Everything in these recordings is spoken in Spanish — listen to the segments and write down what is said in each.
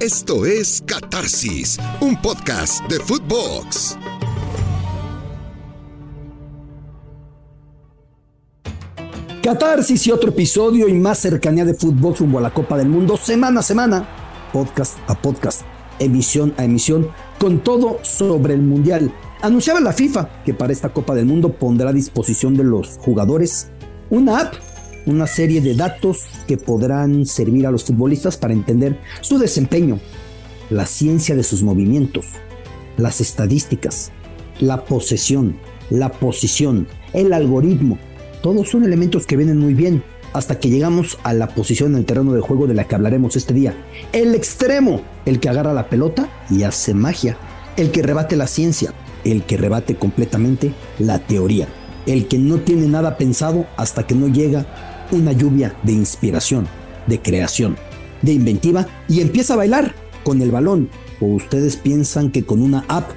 Esto es Catarsis, un podcast de Footbox. Catarsis y otro episodio y más cercanía de fútbol rumbo a la Copa del Mundo semana a semana, podcast a podcast, emisión a emisión, con todo sobre el Mundial. Anunciaba la FIFA que para esta Copa del Mundo pondrá a disposición de los jugadores una app una serie de datos que podrán servir a los futbolistas para entender su desempeño, la ciencia de sus movimientos, las estadísticas, la posesión, la posición, el algoritmo. Todos son elementos que vienen muy bien hasta que llegamos a la posición en el terreno de juego de la que hablaremos este día. El extremo, el que agarra la pelota y hace magia, el que rebate la ciencia, el que rebate completamente la teoría, el que no tiene nada pensado hasta que no llega una lluvia de inspiración, de creación, de inventiva y empieza a bailar con el balón. ¿O ustedes piensan que con una app,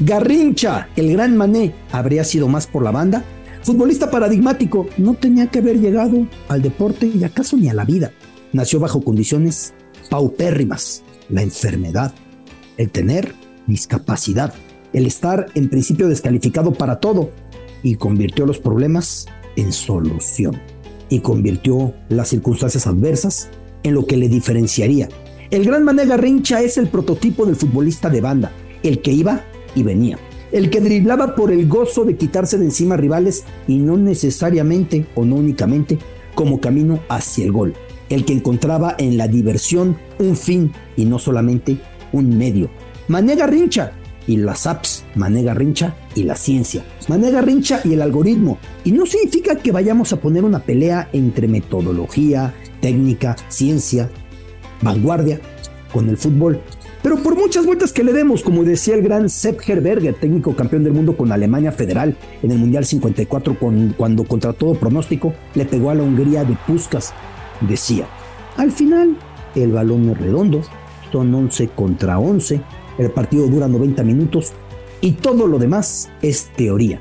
Garrincha, el gran mané, habría sido más por la banda? Futbolista paradigmático, no tenía que haber llegado al deporte y acaso ni a la vida. Nació bajo condiciones paupérrimas, la enfermedad, el tener discapacidad, el estar en principio descalificado para todo y convirtió los problemas en solución y convirtió las circunstancias adversas en lo que le diferenciaría. El gran Mané Garrincha es el prototipo del futbolista de banda, el que iba y venía, el que driblaba por el gozo de quitarse de encima rivales y no necesariamente o no únicamente como camino hacia el gol, el que encontraba en la diversión un fin y no solamente un medio. Mané Garrincha y las apps, Mané Garrincha y la ciencia, Mané Garrincha y el algoritmo. Y no significa que vayamos a poner una pelea entre metodología, técnica, ciencia, vanguardia con el fútbol. Pero por muchas vueltas que le demos, como decía el gran Sepp Herberger, técnico campeón del mundo con Alemania Federal en el Mundial 54, cuando contra todo pronóstico le pegó a la Hungría de Puskas, decía, al final el balón es redondo, son 11 contra 11, el partido dura 90 minutos y todo lo demás es teoría.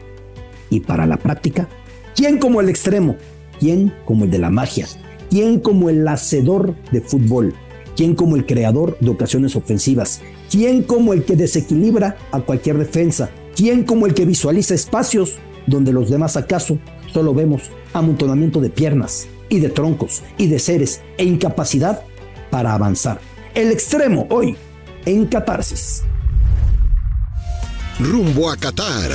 Y para la práctica, ¿quién como el extremo? ¿Quién como el de la magia? ¿Quién como el hacedor de fútbol? ¿Quién como el creador de ocasiones ofensivas? ¿Quién como el que desequilibra a cualquier defensa? ¿Quién como el que visualiza espacios donde los demás acaso solo vemos amontonamiento de piernas y de troncos y de seres e incapacidad para avanzar? El extremo hoy en Catarsis. Rumbo a Qatar.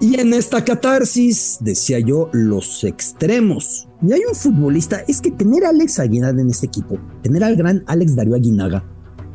Y en esta catarsis, decía yo, los extremos. Y hay un futbolista, es que tener a Alex Aguinaga en este equipo, tener al gran Alex Darío Aguinaga,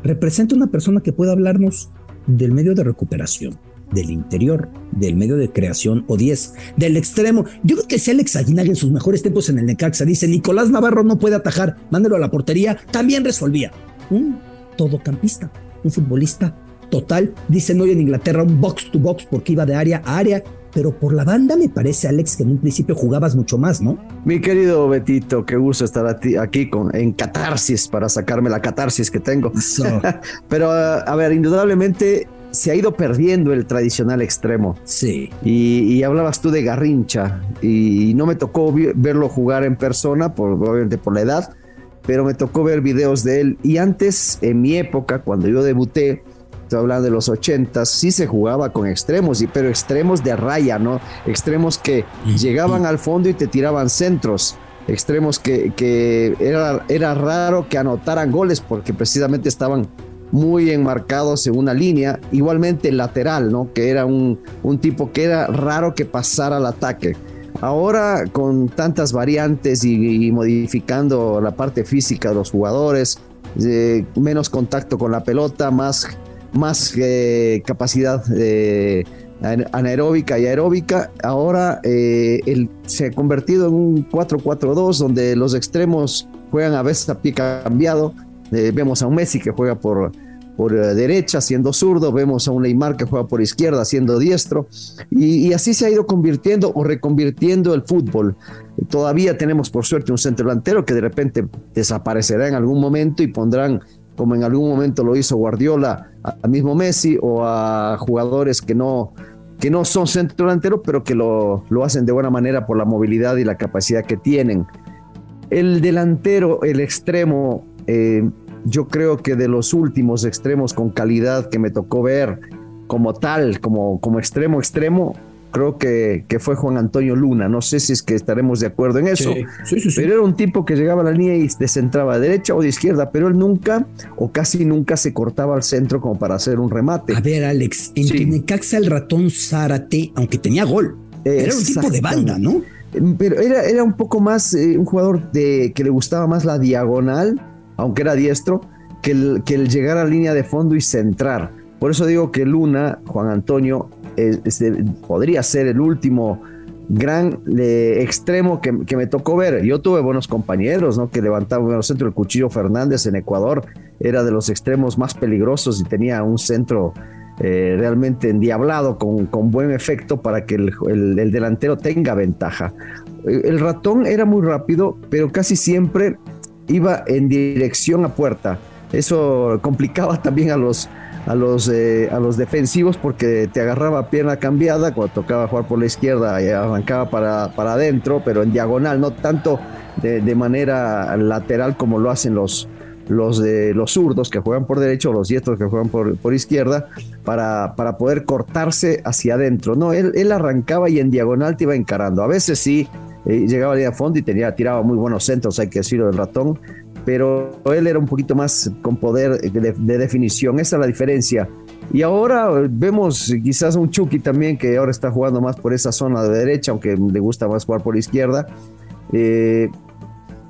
representa una persona que puede hablarnos del medio de recuperación, del interior, del medio de creación o 10, del extremo. Yo creo que si Alex Aguinaga en sus mejores tiempos en el Necaxa dice Nicolás Navarro no puede atajar, mándelo a la portería, también resolvía. Un todocampista, un futbolista total. Dicen hoy en Inglaterra un box to box porque iba de área a área. Pero por la banda me parece, Alex, que en un principio jugabas mucho más, ¿no? Mi querido Betito, qué gusto estar aquí con, en catarsis para sacarme la catarsis que tengo. Pero, a ver, indudablemente se ha ido perdiendo el tradicional extremo. Sí. Y, hablabas tú de Garrincha y no me tocó verlo jugar en persona, por, obviamente por la edad, pero me tocó ver videos de él. Y antes, en mi época, cuando yo debuté, estoy hablando de los ochentas, sí se jugaba con extremos, y, pero extremos de raya, ¿no? Extremos que llegaban al fondo y te tiraban centros. Extremos que, que era, era raro que anotaran goles porque precisamente estaban muy enmarcados en una línea, igualmente lateral, ¿no? Que era un, un tipo que era raro que pasara al ataque. Ahora con tantas variantes y, modificando la parte física de los jugadores, eh, menos contacto con la pelota, más, más eh, capacidad eh, anaeróbica y aeróbica, ahora se ha convertido en un 4-4-2 donde los extremos juegan a veces a pie cambiado, eh, vemos a un Messi que juega por, por eh, derecha siendo zurdo, vemos a un Neymar que juega por izquierda siendo diestro, y, así se ha ido convirtiendo o reconvirtiendo el fútbol. Todavía tenemos por suerte un centro delantero que de repente desaparecerá en algún momento y pondrán, como en algún momento lo hizo Guardiola, al mismo Messi o a jugadores que no, que no son centro delantero, pero que lo, lo hacen de buena manera por la movilidad y la capacidad que tienen. El delantero, el extremo, eh, yo creo que de los últimos extremos con calidad que me tocó ver como tal, como, como extremo extremo, creo que, que, fue Juan Antonio Luna. No sé si es que estaremos de acuerdo en eso. Sí, sí, sí, pero era un tipo que llegaba a la línea y descentraba de derecha o de izquierda, pero él nunca o casi nunca se cortaba al centro como para hacer un remate. A ver, Alex, en Necaxa el ratón Zárate, aunque tenía gol, era un tipo de banda, ¿no? Pero era, era un poco más eh, un jugador de, que le gustaba más la diagonal, aunque era diestro, que el, llegar a línea de fondo y centrar. Por eso digo que Luna, Juan Antonio, podría ser el último gran extremo que, me tocó ver. Yo tuve buenos compañeros, ¿no? Que levantaban el centro. El Cuchillo Fernández en Ecuador era de los extremos más peligrosos y tenía un centro eh, realmente endiablado con, buen efecto para que el, delantero tenga ventaja. El ratón era muy rápido, pero casi siempre iba en dirección a puerta. Eso complicaba también a los, a los, eh, a los defensivos porque te agarraba pierna cambiada cuando tocaba jugar por la izquierda y arrancaba para, para adentro, pero en diagonal, no tanto de, manera lateral como lo hacen los, los de los zurdos que juegan por derecho o los diestros que juegan por, por izquierda para, para, poder cortarse hacia adentro. No, él, él, arrancaba y en diagonal te iba encarando. A veces sí eh, llegaba a fondo y tenía, tiraba muy buenos centros, hay que decirlo del ratón, pero él era un poquito más con poder de, definición. Esa es la diferencia. Y ahora vemos quizás un Chucky también que ahora está jugando más por esa zona de derecha, aunque le gusta más jugar por izquierda. Eh,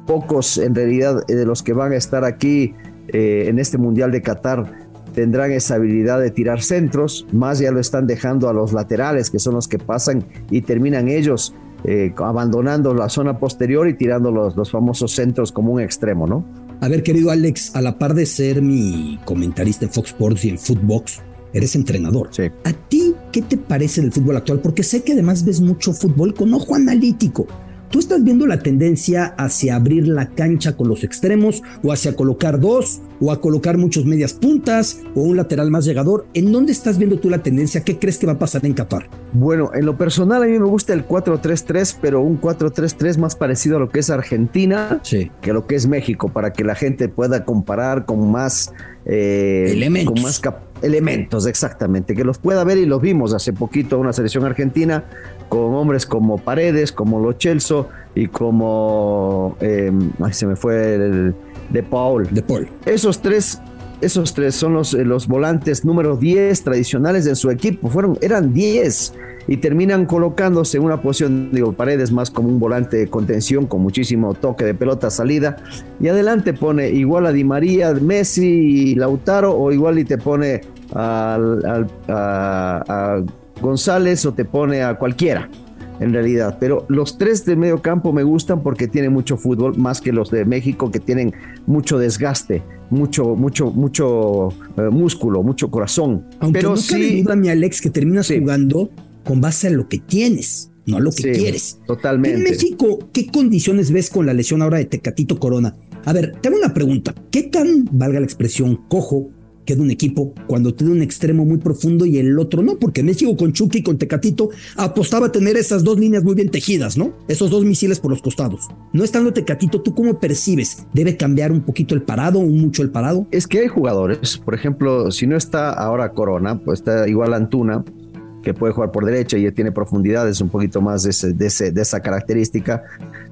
pocos en realidad de los que van a estar aquí eh, en este Mundial de Qatar tendrán esa habilidad de tirar centros, más ya lo están dejando a los laterales, que son los que pasan y terminan ellos eh, abandonando la zona posterior y tirando los, los famosos centros como un extremo, ¿no? A ver, querido Alex, a la par de ser mi comentarista en Fox Sports y en Footbox, eres entrenador. Sí. ¿A ti qué te parece del fútbol actual? Porque sé que además ves mucho fútbol con ojo analítico. ¿Tú estás viendo la tendencia hacia abrir la cancha con los extremos o hacia colocar dos o a colocar muchos medias puntas o un lateral más llegador? ¿En dónde estás viendo tú la tendencia? ¿Qué crees que va a pasar en Qatar? Bueno, en lo personal a mí me gusta el 4-3-3, pero un 4-3-3 más parecido a lo que es Argentina que lo que es México, para que la gente pueda comparar con más eh, elementos. Con más elementos, exactamente, que los pueda ver y los vimos hace poquito una selección argentina con hombres como Paredes, como Lo Celso y como, eh, se me fue el, de Paul. De Paul. Esos tres, esos tres son los, eh, los volantes número 10 tradicionales de su equipo. Fueron, eran 10 y terminan colocándose en una posición, digo, Paredes más como un volante de contención con muchísimo toque de pelota salida y adelante pone igual a Di María, Messi y Lautaro o igual y te pone al, a González o te pone a cualquiera, en realidad. Pero los tres de medio campo me gustan porque tienen mucho fútbol, más que los de México que tienen mucho desgaste, mucho, mucho, mucho eh, músculo, mucho corazón. Aunque Pero no sí, duda, mi Alex, que terminas jugando con base a lo que tienes. No a lo que quieres. Totalmente. En México, ¿qué condiciones ves con la lesión ahora de Tecatito Corona? A ver, tengo una pregunta. ¿Qué tan, valga la expresión, cojo queda un equipo cuando tiene un extremo muy profundo y el otro no, porque México con Chucky y con Tecatito apostaba a tener esas dos líneas muy bien tejidas, ¿no? Esos dos misiles por los costados. No estando Tecatito, ¿tú cómo percibes? ¿Debe cambiar un poquito el parado o mucho el parado? Es que hay jugadores, por ejemplo, si no está ahora Corona, pues está igual Antuna, que puede jugar por derecha y tiene profundidades un poquito más de, de esa característica.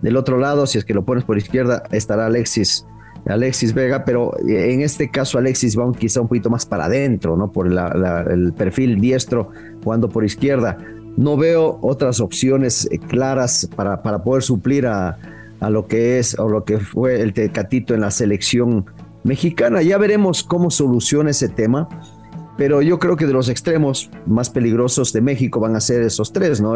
Del otro lado, si es que lo pones por izquierda, estará Alexis Alexis Vega, pero eh, en este caso Alexis va quizá un poquito más para adentro, ¿no? Por el perfil diestro, jugando por izquierda. No veo otras opciones eh, claras para, para poder suplir a, a, lo que es o lo que fue el Tecatito en la selección mexicana. Ya veremos cómo soluciona ese tema, pero yo creo que de los extremos más peligrosos de México van a ser esos tres, ¿no?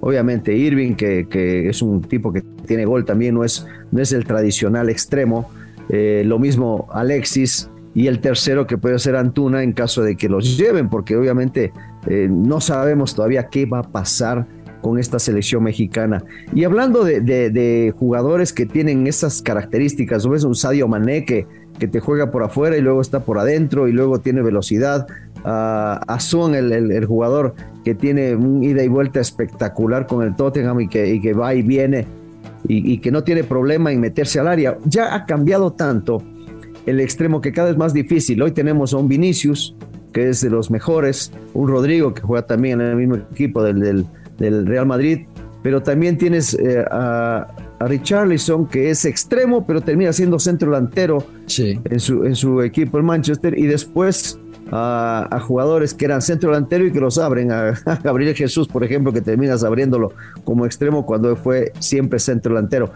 obviamente Irving, que, que, es un tipo que tiene gol también, no es, no es el tradicional extremo eh, lo mismo Alexis y el tercero que puede ser Antuna en caso de que los lleven, porque obviamente eh, no sabemos todavía qué va a pasar con esta selección mexicana. Y hablando de, jugadores que tienen esas características, ves un Sadio Mané que, que, te juega por afuera y luego está por adentro y luego tiene velocidad. a Son, el, jugador que tiene un ida y vuelta espectacular con el Tottenham y que, y que va y viene y, que no tiene problema en meterse al área. Ya ha cambiado tanto el extremo que cada vez más difícil. Hoy tenemos a un Vinicius, que es de los mejores, un Rodrigo, que juega también en el mismo equipo del, del, Real Madrid, pero también tienes eh, a, a, Richarlison, que es extremo, pero termina siendo centro delantero en, su, en su equipo en Manchester, y después a, jugadores que eran centro delantero y que los abren, a, Gabriel Jesús, por ejemplo, que terminas abriéndolo como extremo cuando fue siempre centro delantero.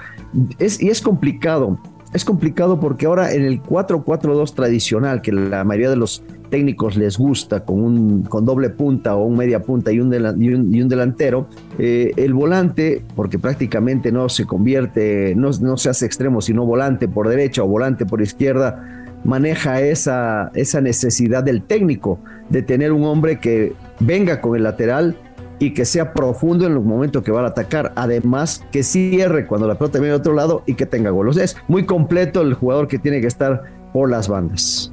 Es, y es complicado, es complicado porque ahora en el 4-4-2 tradicional, que la mayoría de los técnicos les gusta, con, un, con doble punta o un media punta y un, y un, delantero, eh, el volante, porque prácticamente no se convierte, no, no se hace extremo, sino volante por derecha o volante por izquierda, maneja esa, esa necesidad del técnico de tener un hombre que venga con el lateral y que sea profundo en el momento que va a atacar. Además, que cierre cuando la pelota viene de otro lado y que tenga golos. Es muy completo el jugador que tiene que estar por las bandas.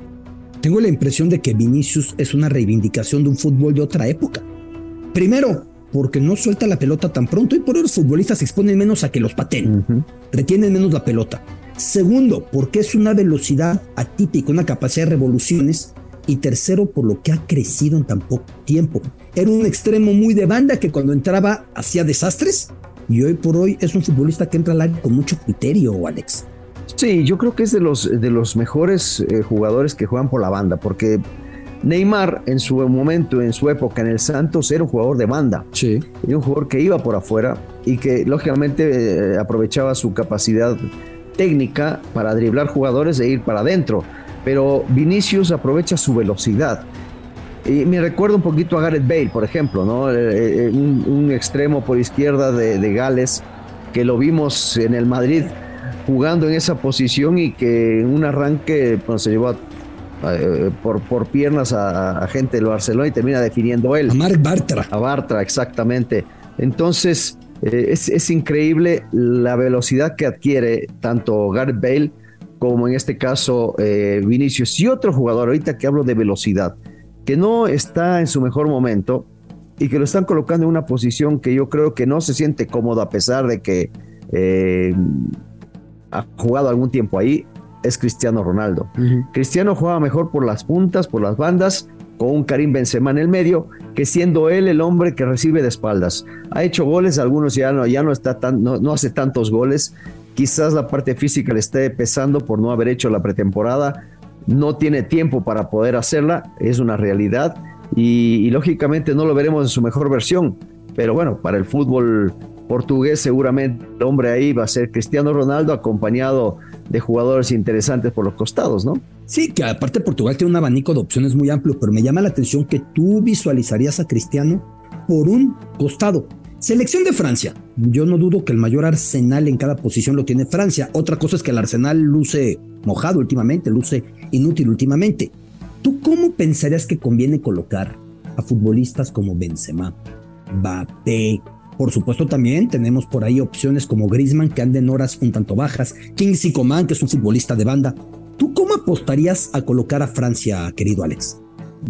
Tengo la impresión de que Vinicius es una reivindicación de un fútbol de otra época. Primero, porque no suelta la pelota tan pronto y por eso los futbolistas se exponen menos a que los pateen, retienen menos la pelota. Segundo, porque es una velocidad atípica, una capacidad de revoluciones. Y tercero, por lo que ha crecido en tan poco tiempo. Era un extremo muy de banda que cuando entraba hacía desastres. Y hoy por hoy es un futbolista que entra al área con mucho criterio, Alex. Sí, yo creo que es de los, de los mejores eh, jugadores que juegan por la banda, porque Neymar en su momento, en su época en el Santos, era un jugador de banda. Sí. Era un jugador que iba por afuera y que lógicamente eh, aprovechaba su capacidad técnica para driblar jugadores e ir para adentro. Pero Vinicius aprovecha su velocidad. Y me recuerda un poquito a Gareth Bale, por ejemplo, ¿no? Eh, eh, un, extremo por izquierda de, Gales que lo vimos en el Madrid jugando en esa posición y que en un arranque se llevó eh, por, por piernas a, gente del Barcelona y termina definiendo él. A Marc Bartra. A Bartra, exactamente. Entonces, eh, es, increíble la velocidad que adquiere tanto Gareth Bale como en este caso eh, Vinicius y otro jugador, ahorita que hablo de velocidad, que no está en su mejor momento y que lo están colocando en una posición que yo creo que no se siente cómodo a pesar de que eh, ha jugado algún tiempo ahí, es Cristiano Ronaldo. Cristiano juega mejor por las puntas, por las bandas, con un Karim Benzema en el medio, que siendo él el hombre que recibe de espaldas. Ha hecho goles, algunos ya no, ya no, está tan, no, hace tantos goles. Quizás la parte física le esté pesando por no haber hecho la pretemporada. No tiene tiempo para poder hacerla, es una realidad. Y, lógicamente no lo veremos en su mejor versión. Pero bueno, para el fútbol portugués seguramente el hombre ahí va a ser Cristiano Ronaldo acompañado de jugadores interesantes por los costados, ¿no? Sí, que aparte Portugal tiene un abanico de opciones muy amplio, pero me llama la atención que tú visualizarías a Cristiano por un costado. Selección de Francia. Yo no dudo que el mayor arsenal en cada posición lo tiene Francia. Otra cosa es que el arsenal luce mojado últimamente, luce inútil últimamente. ¿Tú cómo pensarías que conviene colocar a futbolistas como Benzema, Mbappé? Por supuesto también tenemos por ahí opciones como Griezmann que anden horas un tanto bajas, Kingsley Coman que es un futbolista de banda, ¿Tú cómo apostarías a colocar a Francia, querido Alex?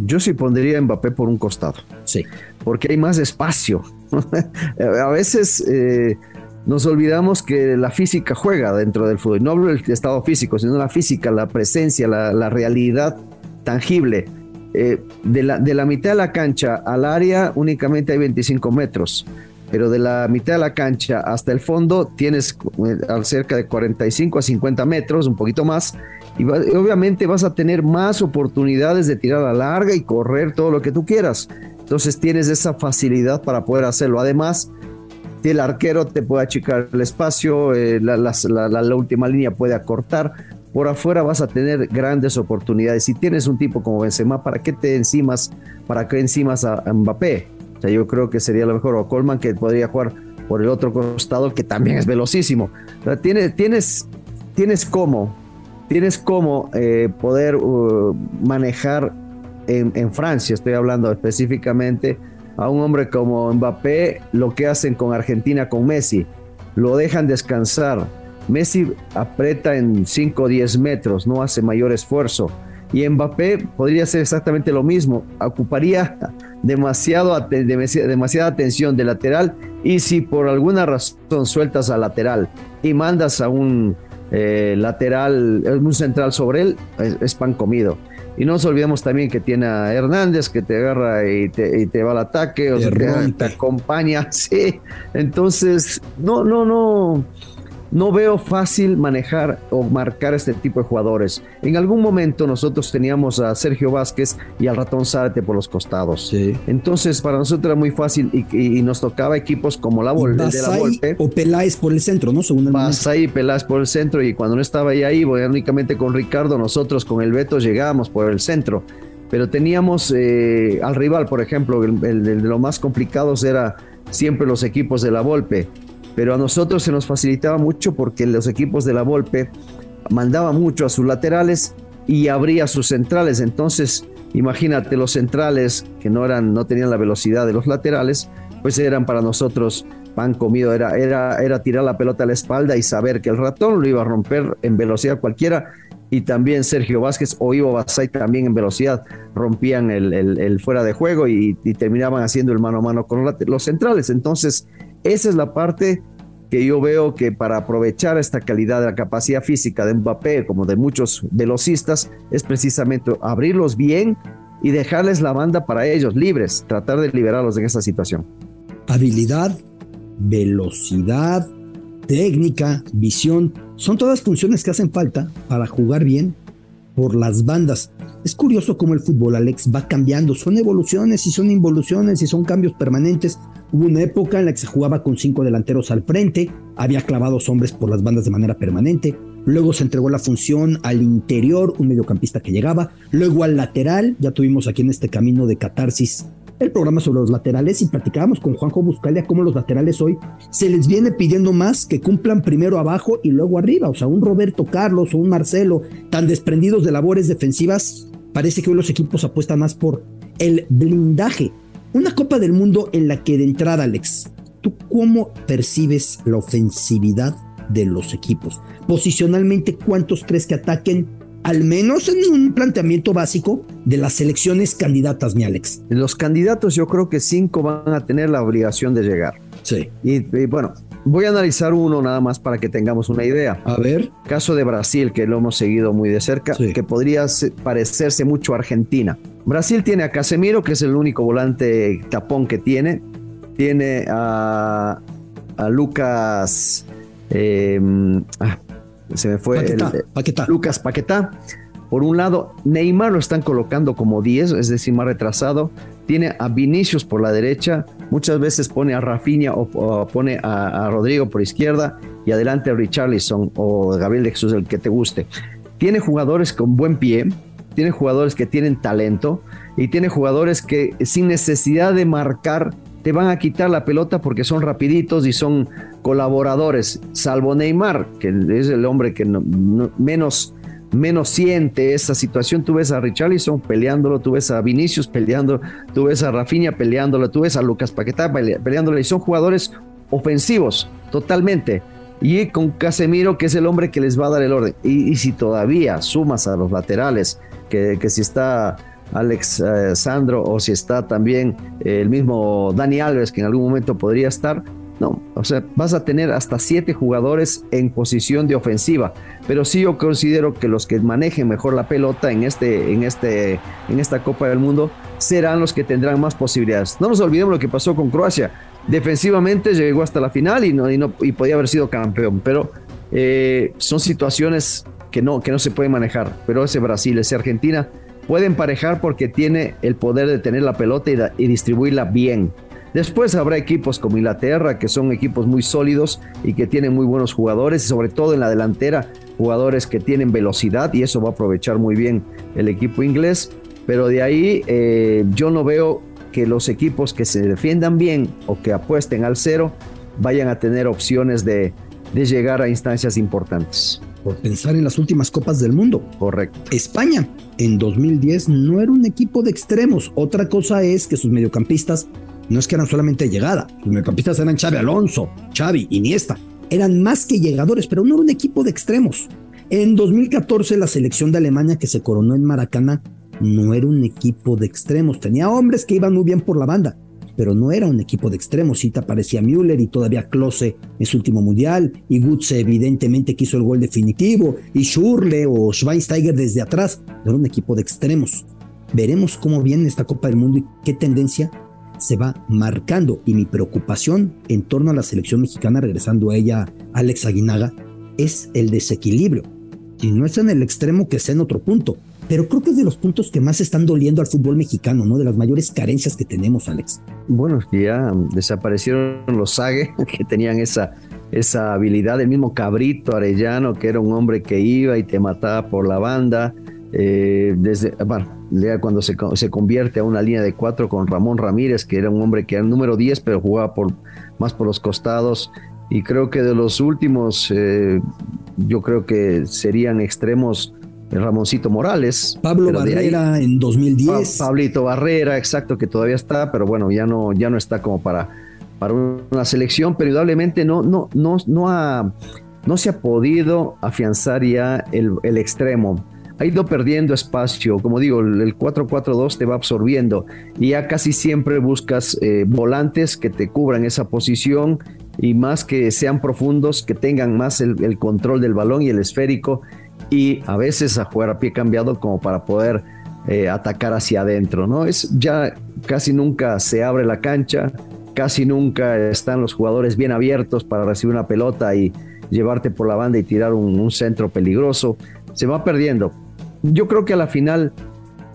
Yo sí pondría a Mbappé por un costado. Sí. Porque hay más espacio. a veces eh, nos olvidamos que la física juega dentro del fútbol. No hablo del estado físico, sino la física, la presencia, la, realidad tangible. Eh, de, la, de la mitad de la cancha al área únicamente hay 25 metros pero de la mitad de la cancha hasta el fondo tienes eh, cerca de 45 a 50 metros, un poquito más, y, obviamente vas a tener más oportunidades de tirar a larga y correr todo lo que tú quieras. Entonces tienes esa facilidad para poder hacerlo. Además, el arquero te puede achicar el espacio, eh, la, última línea puede acortar. Por afuera vas a tener grandes oportunidades. Si tienes un tipo como Benzema, ¿para qué te encimas, para qué encimas a Mbappé? O sea, yo creo que sería lo mejor. O Coleman que podría jugar por el otro costado, que también es velocísimo. Tienes, tienes, tienes cómo, tienes cómo eh, poder uh, manejar en, en, Francia, estoy hablando específicamente, a un hombre como Mbappé, lo que hacen con Argentina, con Messi. Lo dejan descansar. Messi aprieta en 5 o 10 metros, no hace mayor esfuerzo. Y Mbappé podría ser exactamente lo mismo, ocuparía demasiado, demasiada atención de lateral y si por alguna razón sueltas al lateral y mandas a un eh, lateral, un central sobre él, es, pan comido. Y no nos olvidemos también que tiene a Hernández que te agarra y te, va al ataque, o te, te, acompaña. Sí, entonces, no, no, no no veo fácil manejar o marcar este tipo de jugadores. En algún momento nosotros teníamos a Sergio Vázquez y al ratón Zárate por los costados. Entonces para nosotros era muy fácil y, nos tocaba equipos como la, Vol de la Volpe. O Peláez por el centro, ¿no? Según el y Peláez por el centro y cuando no estaba ahí, ahí, únicamente con Ricardo, nosotros con el Beto llegábamos por el centro. Pero teníamos eh, al rival, por ejemplo, el, de lo más complicados era siempre los equipos de la Volpe pero a nosotros se nos facilitaba mucho porque los equipos de la Volpe mandaban mucho a sus laterales y abría sus centrales. Entonces, imagínate, los centrales que no eran, no tenían la velocidad de los laterales, pues eran para nosotros pan comido, era, era, era tirar la pelota a la espalda y saber que el ratón lo iba a romper en velocidad cualquiera. Y también Sergio Vázquez o Ivo Basay también en velocidad rompían el, fuera de juego y, terminaban haciendo el mano a mano con los centrales. Entonces, esa es la parte que yo veo que para aprovechar esta calidad de la capacidad física de Mbappé, como de muchos velocistas, es precisamente abrirlos bien y dejarles la banda para ellos libres, tratar de liberarlos en esa situación. Habilidad, velocidad, técnica, visión, son todas funciones que hacen falta para jugar bien por las bandas. Es curioso cómo el fútbol, Alex, va cambiando. Son evoluciones y son involuciones y son cambios permanentes. Hubo una época en la que se jugaba con cinco delanteros al frente, había clavados hombres por las bandas de manera permanente. Luego se entregó la función al interior, un mediocampista que llegaba. Luego al lateral, ya tuvimos aquí en este camino de catarsis el programa sobre los laterales y platicábamos con Juanjo Buscalia cómo los laterales hoy se les viene pidiendo más que cumplan primero abajo y luego arriba. O sea, un Roberto Carlos o un Marcelo tan desprendidos de labores defensivas, parece que hoy los equipos apuestan más por el blindaje una Copa del Mundo en la que de entrada, Alex, ¿tú cómo percibes la ofensividad de los equipos? Posicionalmente, ¿cuántos crees que ataquen? Al menos en un planteamiento básico de las selecciones candidatas, mi Alex. Los candidatos, yo creo que cinco van a tener la obligación de llegar. Sí. Y, bueno, Voy a analizar uno nada más para que tengamos una idea. A ver. Caso de Brasil, que lo hemos seguido muy de cerca, que podría parecerse mucho a Argentina. Brasil tiene a Casemiro, que es el único volante tapón que tiene. Tiene a, Lucas. Em, ah, se me fue. Paquetá, Lucas Paquetá. Por un lado, Neymar lo están colocando como 10, es decir, más retrasado. Tiene a Vinicius por la derecha, muchas veces pone a Rafinha o, pone a, Rodrigo por izquierda y adelante a Richarlison o Gabriel de Jesús, el que te guste. Tiene jugadores con buen pie, tiene jugadores que tienen talento y tiene jugadores que sin necesidad de marcar te van a quitar la pelota porque son rapiditos y son colaboradores, salvo Neymar, que es el hombre que menos, menos siente esa situación. Tú ves a Richarlison peleándolo, tú ves a Vinicius peleando, tú ves a Rafinha peleándolo, tú ves a Lucas Paquetá peleándolo y son jugadores ofensivos totalmente y con Casemiro, que es el hombre que les va a dar el orden. Y, si todavía sumas a los laterales que, si está Alex eh, Sandro o si está también eh, el mismo Dani Alves, que en algún momento podría estar. No, o sea, vas a tener hasta siete jugadores en posición de ofensiva, pero sí yo considero que los que manejen mejor la pelota en, este, en, este, en esta Copa del Mundo serán los que tendrán más posibilidades. No nos olvidemos lo que pasó con Croacia. Defensivamente llegó hasta la final y, no, y, podía haber sido campeón, pero eh, son situaciones que no, que no se puede manejar. Pero ese Brasil, ese Argentina, puede emparejar porque tiene el poder de tener la pelota y, distribuirla bien. Después habrá equipos como Inglaterra, que son equipos muy sólidos y que tienen muy buenos jugadores, y sobre todo en la delantera, jugadores que tienen velocidad, y eso va a aprovechar muy bien el equipo inglés. Pero de ahí eh, yo no veo que los equipos que se defiendan bien o que apuesten al cero vayan a tener opciones de, de llegar a instancias importantes por pensar en las últimas copas del mundo. Correcto. España en 2010 no era un equipo de extremos. Otra cosa es que sus mediocampistas no es que eran solamente llegada, sus mediocampistas eran Xavi Alonso, Xavi, Iniesta. Eran más que llegadores, pero no era un equipo de extremos. En 2014 la selección de Alemania que se coronó en Maracaná no era un equipo de extremos, tenía hombres que iban muy bien por la banda, pero no era un equipo de extremos. Sí te aparecía Müller y todavía Klose en su último mundial, y Gutze evidentemente quiso el gol definitivo, y Schurle o Schweinsteiger desde atrás. No era un equipo de extremos. Veremos cómo viene esta Copa del Mundo y qué tendencia se va marcando. Y mi preocupación en torno a la selección mexicana, regresando a ella, Alex Aguinaga, es el desequilibrio. Si no es en el extremo, que sea en otro punto. Pero creo que es de los puntos que más están doliendo al fútbol mexicano, ¿no? De las mayores carencias que tenemos, Alex. Bueno, ya desaparecieron los Sague, que tenían esa, esa habilidad. El mismo Cabrito Arellano, que era un hombre que iba y te mataba por la banda. Eh, desde, bueno, cuando se, se, convierte a una línea de cuatro con Ramón Ramírez, que era un hombre que era el número 10, pero jugaba por, más por los costados. Y creo que de los últimos, eh, yo creo que serían extremos Ramoncito Morales. Pablo Barrera en 2010. Pablito Barrera, exacto, que todavía está, pero bueno, ya no, ya no está como para, para una selección, pero indudablemente no, no, no, no, ha, no se ha podido afianzar ya el, el extremo ha ido perdiendo espacio. Como digo, el 4-4-2 te va absorbiendo y ya casi siempre buscas eh, volantes que te cubran esa posición y más que sean profundos, que tengan más el, control del balón y el esférico y a veces a jugar a pie cambiado como para poder eh, atacar hacia adentro. ¿no? Es, ya casi nunca se abre la cancha, casi nunca están los jugadores bien abiertos para recibir una pelota y llevarte por la banda y tirar un centro peligroso. Se va perdiendo yo creo que a la final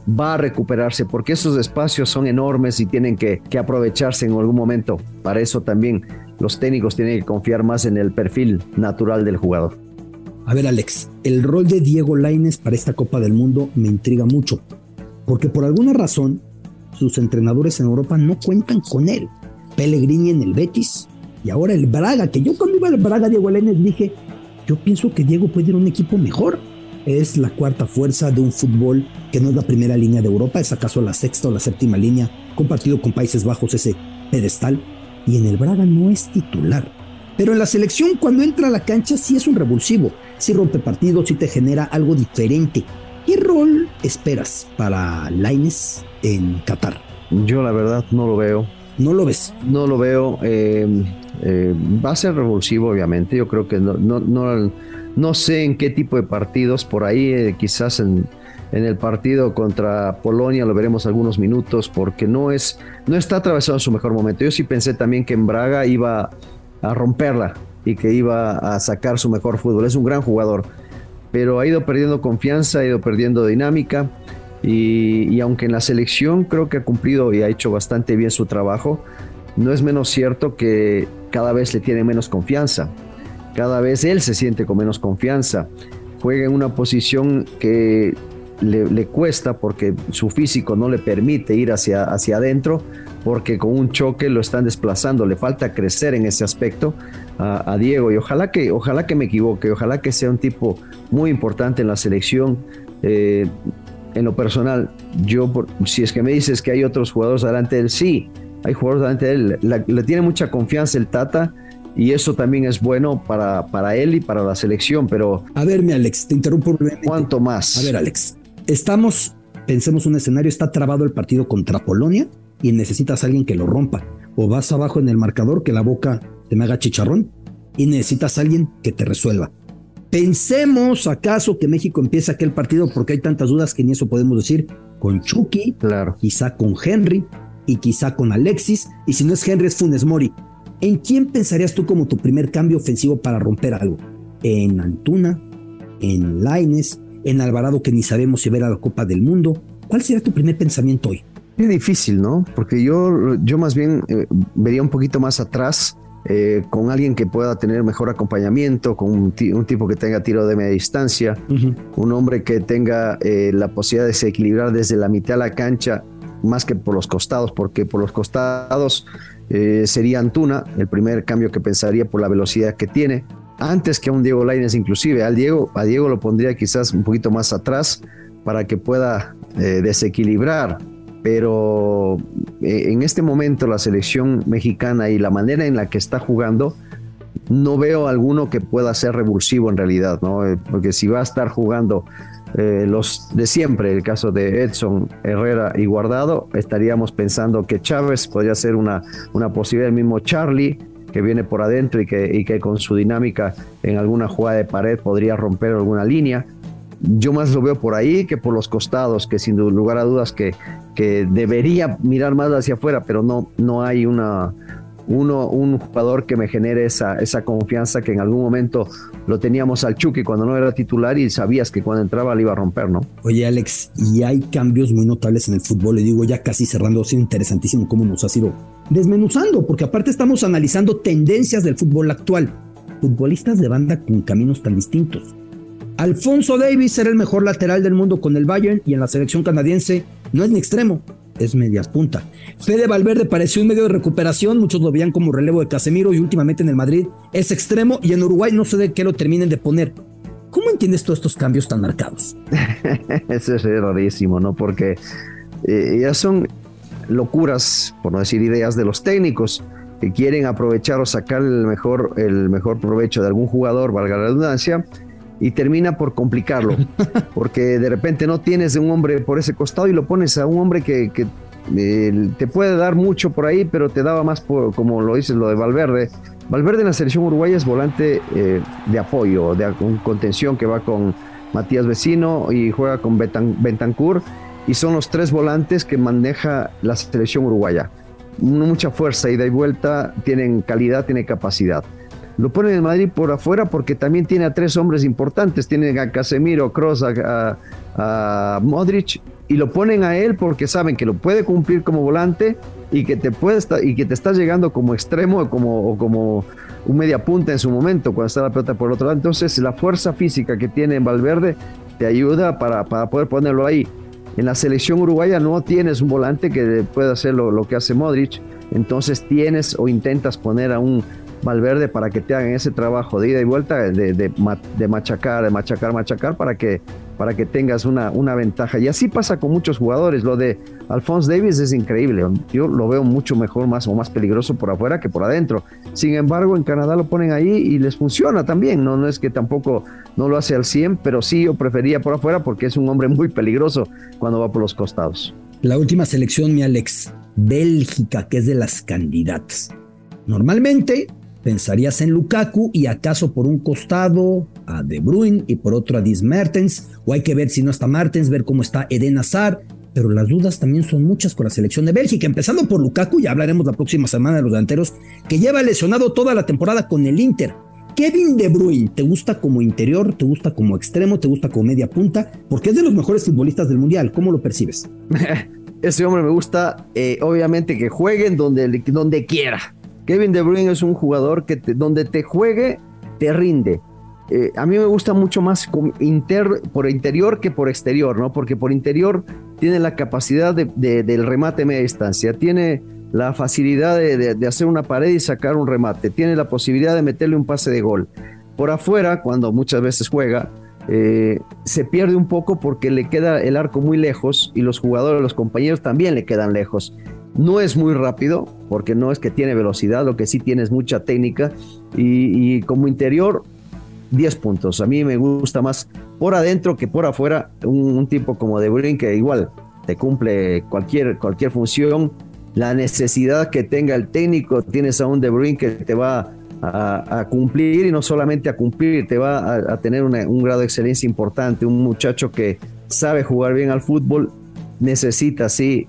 va a recuperarse porque esos espacios son enormes y tienen que, aprovecharse en algún momento. Para eso también los técnicos tienen que confiar más en el perfil natural del jugador. A ver, Alex, el rol de Diego Laines para esta Copa del Mundo me intriga mucho, porque por alguna razón sus entrenadores en Europa no cuentan con él. Pellegrini en el Betis y ahora el Braga, que yo cuando iba al Braga Diego Laines dije, yo pienso que Diego puede ir a un equipo mejor es la cuarta fuerza de un fútbol que no es la primera línea de Europa, es acaso la sexta o la séptima línea, compartido con Países Bajos ese pedestal, y en el Braga no es titular. Pero en la selección cuando entra a la cancha sí es un revulsivo, sí rompe partidos, sí te genera algo diferente. ¿Qué rol esperas para Laines en Qatar? Yo la verdad no lo veo. ¿No lo ves? No lo veo. Eh, eh, va a ser revulsivo, obviamente. Yo creo que no, no, no no sé en qué tipo de partidos, por ahí eh, quizás en, el partido contra Polonia lo veremos algunos minutos porque no es no está atravesando su mejor momento. Yo sí pensé también que en Braga iba a romperla y que iba a sacar su mejor fútbol. Es un gran jugador, pero ha ido perdiendo confianza, ha ido perdiendo dinámica y, y aunque en la selección creo que ha cumplido y ha hecho bastante bien su trabajo, no es menos cierto que cada vez le tiene menos confianza. Cada vez él se siente con menos confianza. Juega en una posición que le, cuesta porque su físico no le permite ir hacia, hacia adentro, porque con un choque lo están desplazando. Le falta crecer en ese aspecto a, Diego. Y ojalá que, ojalá que me equivoque, ojalá que sea un tipo muy importante en la selección. Eh, en lo personal, yo, si es que me dices que hay otros jugadores delante de él, sí, hay jugadores delante de él. le tiene mucha confianza el Tata y eso también es bueno para, para él y para la selección, pero... A ver, mi Alex, te interrumpo brevemente. ¿Cuánto más? A ver, Alex, estamos, pensemos un escenario, está trabado el partido contra Polonia y necesitas a alguien que lo rompa. O vas abajo en el marcador que la boca te me haga chicharrón y necesitas a alguien que te resuelva. Pensemos acaso que México empieza aquel partido porque hay tantas dudas que ni eso podemos decir con Chucky, claro. quizá con Henry y quizá con Alexis y si no es Henry es Funes Mori. ¿En quién pensarías tú como tu primer cambio ofensivo para romper algo? ¿En Antuna? ¿En Laines? ¿En Alvarado que ni sabemos si ver a la Copa del Mundo? ¿Cuál sería tu primer pensamiento hoy? Es difícil, ¿no? Porque yo, yo más bien eh, vería un poquito más atrás eh, con alguien que pueda tener mejor acompañamiento, con un, tipo que tenga tiro de media distancia, un hombre que tenga eh, la posibilidad de desequilibrar desde la mitad de la cancha más que por los costados, porque por los costados eh, sería Antuna, el primer cambio que pensaría por la velocidad que tiene, antes que un Diego Lainez inclusive. Al Diego, a Diego lo pondría quizás un poquito más atrás para que pueda eh, desequilibrar, pero eh, en este momento la selección mexicana y la manera en la que está jugando, no veo alguno que pueda ser revulsivo en realidad, ¿no? Porque si va a estar jugando eh, los de siempre, el caso de Edson, Herrera y Guardado, estaríamos pensando que Chávez podría ser una, una posibilidad, el mismo Charlie, que viene por adentro y que, y que con su dinámica en alguna jugada de pared podría romper alguna línea. Yo más lo veo por ahí que por los costados, que sin lugar a dudas que, que debería mirar más hacia afuera, pero no, no hay una, uno, un jugador que me genere esa, esa confianza que en algún momento lo teníamos al Chucky cuando no era titular y sabías que cuando entraba le iba a romper, ¿no? Oye, Alex, y hay cambios muy notables en el fútbol, le digo ya casi cerrando, ha sido interesantísimo cómo nos ha sido desmenuzando, porque aparte estamos analizando tendencias del fútbol actual, futbolistas de banda con caminos tan distintos. Alfonso Davis era el mejor lateral del mundo con el Bayern y en la selección canadiense no es ni extremo, es media punta. Fede Valverde pareció un medio de recuperación, muchos lo veían como relevo de Casemiro y últimamente en el Madrid es extremo y en Uruguay no sé de qué lo terminen de poner. ¿Cómo entiendes todos estos cambios tan marcados? Eso es rarísimo, ¿no? Porque eh, ya son locuras, por no decir ideas de los técnicos que quieren aprovechar o sacar el mejor, el mejor provecho de algún jugador, valga la redundancia, y termina por complicarlo, porque de repente no tienes de un hombre por ese costado y lo pones a un hombre que, eh, te puede dar mucho por ahí, pero te daba más por, como lo dices, lo de Valverde. Valverde en la selección uruguaya es volante eh, de apoyo, de contención que va con Matías Vecino y juega con Bentancur y son los tres volantes que maneja la selección uruguaya. Mucha fuerza, ida y vuelta, tienen calidad, tienen capacidad. Lo ponen en Madrid por afuera porque también tiene a tres hombres importantes. Tienen a Casemiro, Kroos, a, Modric y lo ponen a él porque saben que lo puede cumplir como volante y que te puede y que te está llegando como extremo o como, como un media punta en su momento cuando está la pelota por el otro lado. Entonces la fuerza física que tiene en Valverde te ayuda para, para poder ponerlo ahí. En la selección uruguaya no tienes un volante que pueda hacer lo, lo que hace Modric, entonces tienes o intentas poner a un Valverde para que te hagan ese trabajo de ida y vuelta, de, de, machacar, de machacar, machacar, para que, para que tengas una, una ventaja. Y así pasa con muchos jugadores. Lo de Alphonse Davis es increíble. Yo lo veo mucho mejor, más o más peligroso por afuera que por adentro. Sin embargo, en Canadá lo ponen ahí y les funciona también. No, no es que tampoco no lo hace al 100, pero sí yo prefería por afuera porque es un hombre muy peligroso cuando va por los costados. La última selección, mi Alex, Bélgica, que es de las candidatas. Normalmente pensarías en Lukaku y acaso por un costado a De Bruyne y por otro a Dis Mertens, o hay que ver si no está Martens, ver cómo está Eden Hazard, pero las dudas también son muchas con la selección de Bélgica, empezando por Lukaku, ya hablaremos la próxima semana de los delanteros, que lleva lesionado toda la temporada con el Inter. Kevin De Bruyne, ¿te gusta como interior? ¿Te gusta como extremo? ¿Te gusta como media punta? Porque es de los mejores futbolistas del Mundial, ¿cómo lo percibes? Ese hombre me gusta, eh, obviamente que jueguen donde, donde quiera Kevin De Bruyne es un jugador que donde te juegue, te rinde. Eh, a mí me gusta mucho más por interior que por exterior, ¿no? Porque por interior tiene la capacidad de, del remate media distancia, tiene la facilidad de, hacer una pared y sacar un remate, tiene la posibilidad de meterle un pase de gol. Por afuera, cuando muchas veces juega, eh, se pierde un poco porque le queda el arco muy lejos y los jugadores, los compañeros también le quedan lejos. No es muy rápido, porque no es que tiene velocidad, lo que sí tiene es mucha técnica. Y, como interior, 10 puntos. A mí me gusta más por adentro que por afuera un, tipo como De Bruyne que igual te cumple cualquier, cualquier función. La necesidad que tenga el técnico, tienes a un De Bruyne que te va a, cumplir y no solamente a cumplir, te va a, tener un grado de excelencia importante. Un muchacho que sabe jugar bien al fútbol necesita, sí,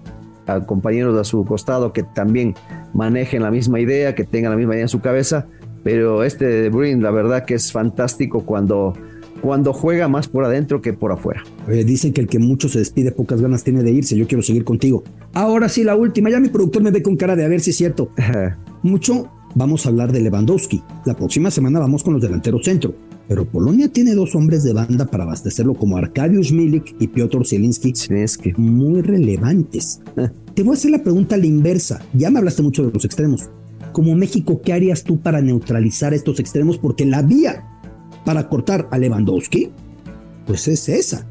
a compañeros a su costado que también manejen la misma idea, que tengan la misma idea en su cabeza, pero este de Bruyne la verdad que es fantástico cuando, cuando juega más por adentro que por afuera. dicen que el que mucho se despide pocas ganas tiene de irse, yo quiero seguir contigo. Ahora sí, la última, ya mi productor me ve con cara de a ver si es cierto. mucho vamos a hablar de Lewandowski. La próxima semana vamos con los delanteros centro. Pero Polonia tiene dos hombres de banda para abastecerlo como Arkadiusz Milik y Piotr Zielinski, muy relevantes. Te voy a hacer la pregunta a la inversa. Ya me hablaste mucho de los extremos. Como México, ¿qué harías tú para neutralizar estos extremos? Porque la vía para cortar a Lewandowski, pues es esa.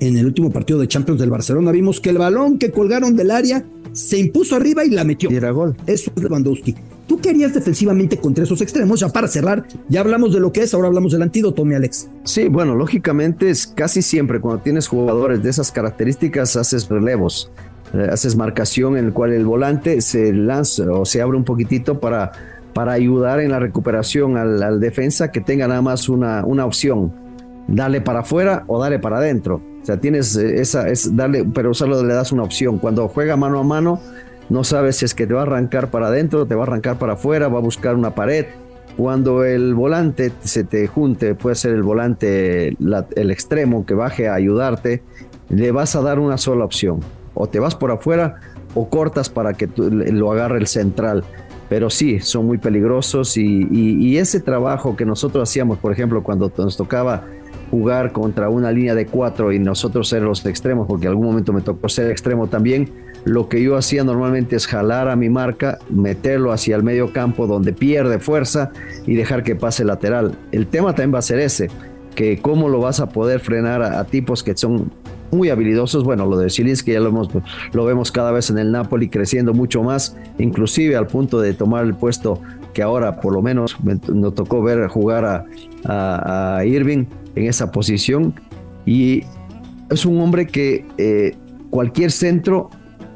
En el último partido de Champions del Barcelona vimos que el balón que colgaron del área se impuso arriba y la metió. Y era gol. Eso es Lewandowski. ¿Tú qué harías defensivamente contra esos extremos? Ya para cerrar, ya hablamos de lo que es, ahora hablamos del antídoto, mi Alex. Sí, bueno, lógicamente es casi siempre cuando tienes jugadores de esas características haces relevos, eh, haces marcación en el cual el volante se lanza o se abre un poquitito para, para ayudar en la recuperación al, defensa que tenga nada más una, una opción, darle para afuera o darle para adentro. O sea, tienes eh, esa, es darle, pero solo le das una opción. Cuando juega mano a mano, no sabes si es que te va a arrancar para adentro, te va a arrancar para afuera, va a buscar una pared. Cuando el volante se te junte, puede ser el volante, el extremo que baje a ayudarte, le vas a dar una sola opción. O te vas por afuera o cortas para que lo agarre el central. Pero sí, son muy peligrosos y, y ese trabajo que nosotros hacíamos, por ejemplo, cuando nos tocaba jugar contra una línea de cuatro y nosotros ser los extremos, porque en algún momento me tocó ser extremo también, lo que yo hacía normalmente es jalar a mi marca, meterlo hacia el medio campo donde pierde fuerza y dejar que pase lateral. El tema también va a ser ese, que cómo lo vas a poder frenar a, tipos que son muy habilidosos. Bueno, lo de que ya lo, hemos, lo vemos cada vez en el Napoli creciendo mucho más, inclusive al punto de tomar el puesto que ahora por lo menos nos tocó ver jugar a, Irving en esa posición. Y es un hombre que eh, cualquier centro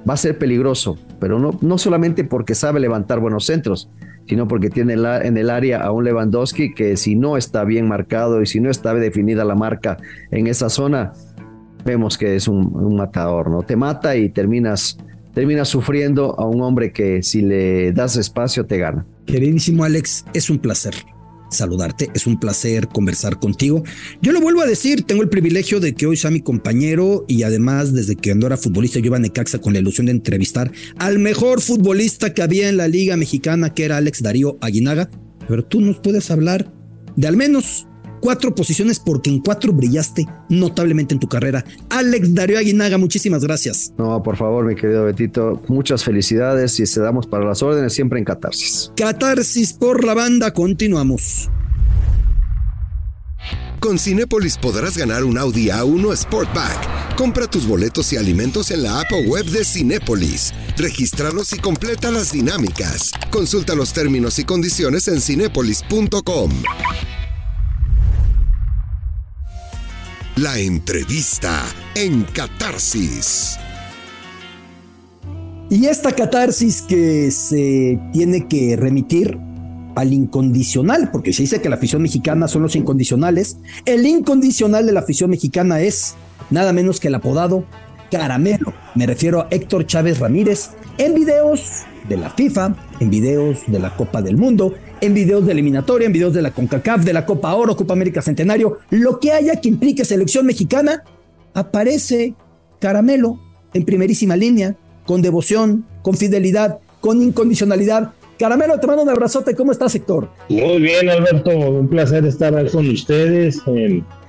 va a ser peligroso, pero no, no solamente porque sabe levantar buenos centros, sino porque tiene en el área a un Lewandowski que si no está bien marcado y si no está definida la marca en esa zona, vemos que es un, matador, ¿no? Te mata y terminas, terminas sufriendo a un hombre que si le das espacio te gana. Queridísimo Alex, es un placer saludarte. Es un placer conversar contigo. Yo lo vuelvo a decir, tengo el privilegio de que hoy sea mi compañero y además desde que ando era futbolista yo iba a Necaxa con la ilusión de entrevistar al mejor futbolista que había en la Liga Mexicana, que era Alex Darío Aguinaga. Pero tú nos puedes hablar de al menos cuatro posiciones porque en cuatro brillaste notablemente en tu carrera. Alex Darío Aguinaga, muchísimas gracias. No, por favor, mi querido Betito, muchas felicidades y se damos para las órdenes siempre en Catarsis. Catarsis por la banda, continuamos. Con Cinépolis podrás ganar un Audi A1 Sportback. Compra tus boletos y alimentos en la app o web de Cinépolis. Regístralos y completa las dinámicas. Consulta los términos y condiciones en cinépolis.com. La entrevista en Catarsis. Y esta catarsis que se tiene que remitir al incondicional, porque se dice que la afición mexicana son los incondicionales, el incondicional de la afición mexicana es nada menos que el apodado Caramelo. Me refiero a Héctor Chávez Ramírez en videos de la FIFA, en videos de la Copa del Mundo, en videos de eliminatoria, en videos de la CONCACAF, de la Copa Oro, Copa América Centenario, lo que haya que implique selección mexicana, aparece Caramelo en primerísima línea, con devoción, con fidelidad, con incondicionalidad. Caramelo, te mando un abrazote. ¿Cómo estás, Héctor? Muy bien, Alberto. Un placer estar con ustedes,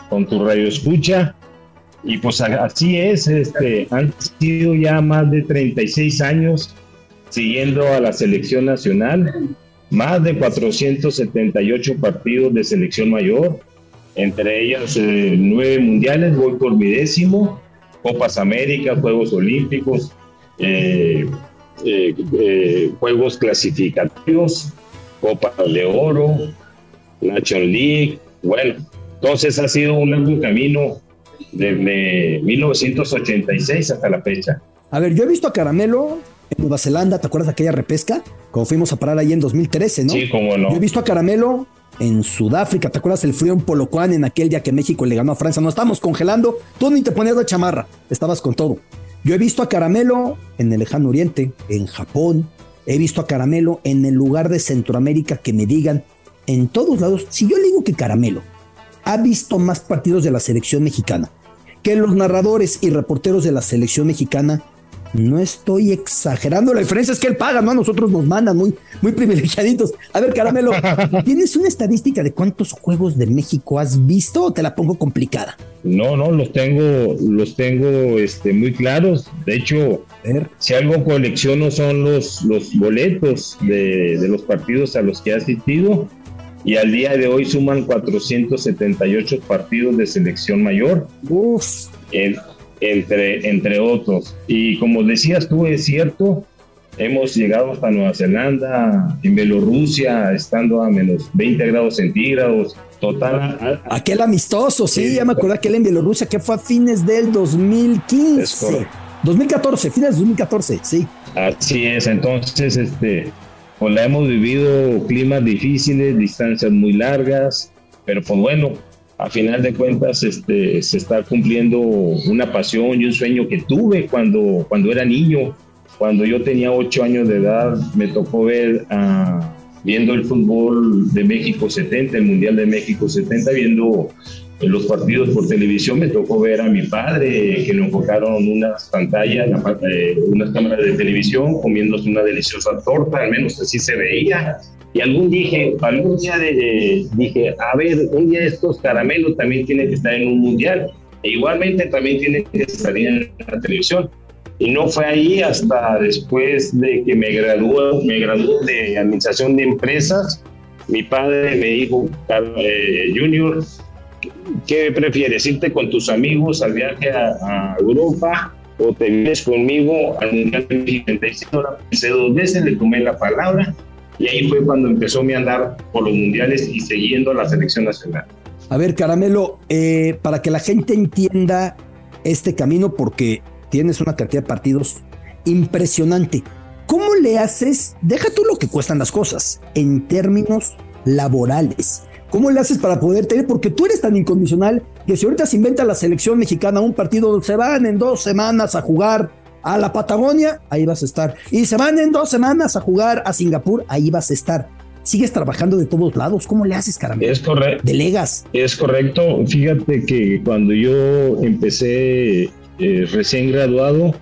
con tu radio escucha. Y pues así es, este, han sido ya más de 36 años siguiendo a la selección nacional más de 478 partidos de selección mayor, entre ellos eh, nueve mundiales, voy por mi décimo, Copas América, Juegos Olímpicos, eh, eh, Juegos Clasificatorios, Copa de Oro, National League, bueno, entonces ha sido un largo camino desde 1986 hasta la fecha. A ver, yo he visto a Caramelo en Nueva Zelanda, ¿te acuerdas de aquella repesca? Como fuimos a parar ahí en 2013, ¿no? Sí, cómo no. Yo he visto a Caramelo en Sudáfrica, ¿te acuerdas el frío en Polocuán en aquel día que México le ganó a Francia? Nos estábamos congelando, tú ni te ponías la chamarra, estabas con todo. Yo he visto a Caramelo en el lejano oriente, en Japón, he visto a Caramelo en el lugar de Centroamérica que me digan, en todos lados, si yo le digo que Caramelo ha visto más partidos de la selección mexicana que los narradores y reporteros de la selección mexicana, no estoy exagerando, la diferencia es que él paga, ¿no? A nosotros nos mandan muy, muy privilegiaditos. A ver, Caramelo, ¿tienes una estadística de cuántos juegos de México has visto o te la pongo complicada? No, no, los tengo, los tengo este, muy claros. De hecho, si algo colecciono son los, los boletos de, de los partidos a los que he asistido y al día de hoy suman 478 partidos de selección mayor. Uf entre, entre otros. Y como decías tú, es cierto, hemos llegado hasta Nueva Zelanda, en Bielorrusia, estando a menos 20 grados centígrados. Total. Aquel amistoso, sí, ya me acuerdo aquel en Bielorrusia que fue a fines del 2015. 2014, fines de 2014, sí. Así es, entonces, este, pues la hemos vivido climas difíciles, distancias muy largas, pero pues bueno, a final de cuentas este, se está cumpliendo una pasión y un sueño que tuve cuando, cuando era niño. Cuando yo tenía ocho años de edad, me tocó ver, ah, viendo el fútbol de México 70, el Mundial de México 70, viendo en los partidos por televisión me tocó ver a mi padre que le enfocaron unas pantallas, eh, unas cámaras de televisión comiéndose una deliciosa torta, al menos así se veía. Y algún, dije, algún día de, dije, a ver, un día estos caramelos también tienen que estar en un mundial. E igualmente también tienen que estar en la televisión. Y no fue ahí hasta después de que me graduó, me graduó de administración de empresas. Mi padre me dijo, eh, Junior, ¿Qué prefieres? ¿Irte con tus amigos al viaje a, Europa o te vienes conmigo al Mundial de 75? La pensé dos veces, le tomé la palabra y ahí fue cuando empezó mi andar por los mundiales y siguiendo la selección nacional. A ver, Caramelo, eh, para que la gente entienda este camino, porque tienes una cantidad de partidos impresionante. ¿Cómo le haces? Deja tú lo que cuestan las cosas en términos laborales. ¿Cómo le haces para poder tener? Porque tú eres tan incondicional que si ahorita se inventa la selección mexicana un partido donde se van en dos semanas a jugar a la Patagonia, ahí vas a estar. Y se van en dos semanas a jugar a Singapur, ahí vas a estar. Sigues trabajando de todos lados. ¿Cómo le haces, caramba? Es correcto. Delegas. Es correcto. Fíjate que cuando yo empecé eh, recién graduado,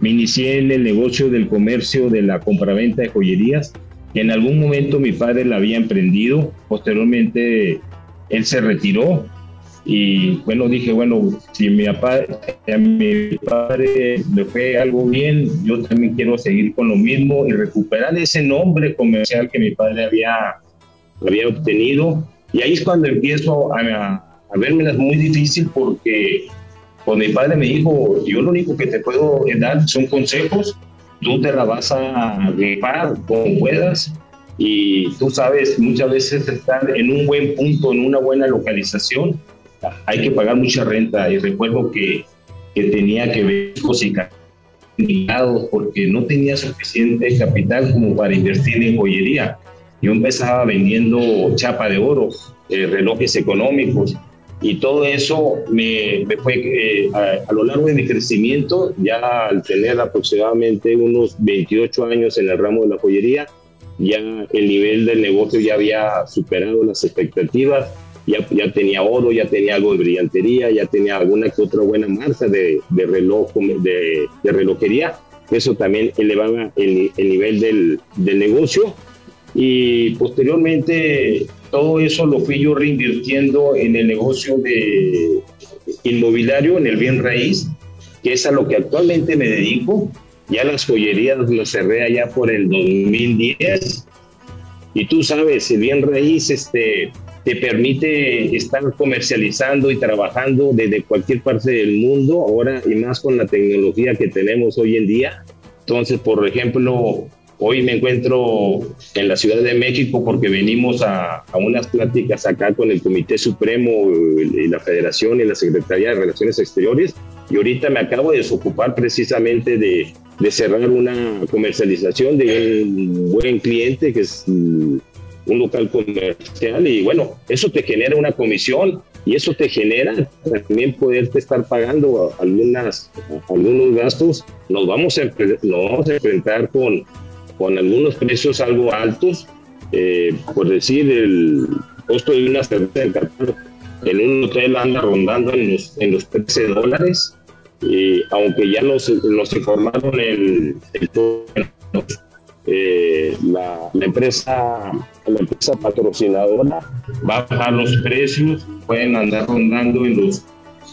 me inicié en el negocio del comercio de la compraventa de joyerías en algún momento mi padre la había emprendido, posteriormente él se retiró y bueno, dije, bueno, si mi papá, a mi padre le fue algo bien, yo también quiero seguir con lo mismo y recuperar ese nombre comercial que mi padre había, había obtenido. Y ahí es cuando empiezo a, a verme muy difícil porque pues mi padre me dijo, yo lo único que te puedo dar son consejos tú te la vas a rifar como puedas y tú sabes, muchas veces estar en un buen punto, en una buena localización, hay que pagar mucha renta. Y recuerdo que, que tenía que ver y porque no tenía suficiente capital como para invertir en joyería. Yo empezaba vendiendo chapa de oro, eh, relojes económicos, y todo eso me, fue eh, a, lo largo de mi crecimiento, ya al tener aproximadamente unos 28 años en el ramo de la joyería, ya el nivel del negocio ya había superado las expectativas, ya, ya tenía oro, ya tenía algo de brillantería, ya tenía alguna que otra buena marca de, de reloj, de, de, relojería. Eso también elevaba el, el nivel del, del negocio y posteriormente todo eso lo fui yo reinvirtiendo en el negocio de inmobiliario, en el bien raíz, que es a lo que actualmente me dedico. Ya las joyerías las cerré allá por el 2010. Y tú sabes, el bien raíz este, te permite estar comercializando y trabajando desde cualquier parte del mundo, ahora y más con la tecnología que tenemos hoy en día. Entonces, por ejemplo, Hoy me encuentro en la Ciudad de México porque venimos a, unas pláticas acá con el Comité Supremo y la Federación y la Secretaría de Relaciones Exteriores y ahorita me acabo de desocupar precisamente de, cerrar una comercialización de un buen cliente que es un local comercial y bueno, eso te genera una comisión y eso te genera también poderte estar pagando algunas, algunos gastos. Nos vamos a, nos vamos a enfrentar con con algunos precios algo altos. Eh, por decir, el costo de una cerveza en un hotel anda rondando en los, en los 13 dólares. Y aunque ya nos, nos informaron el, eh, la, la, empresa la empresa patrocinadora va a bajar los precios, pueden andar rondando en los,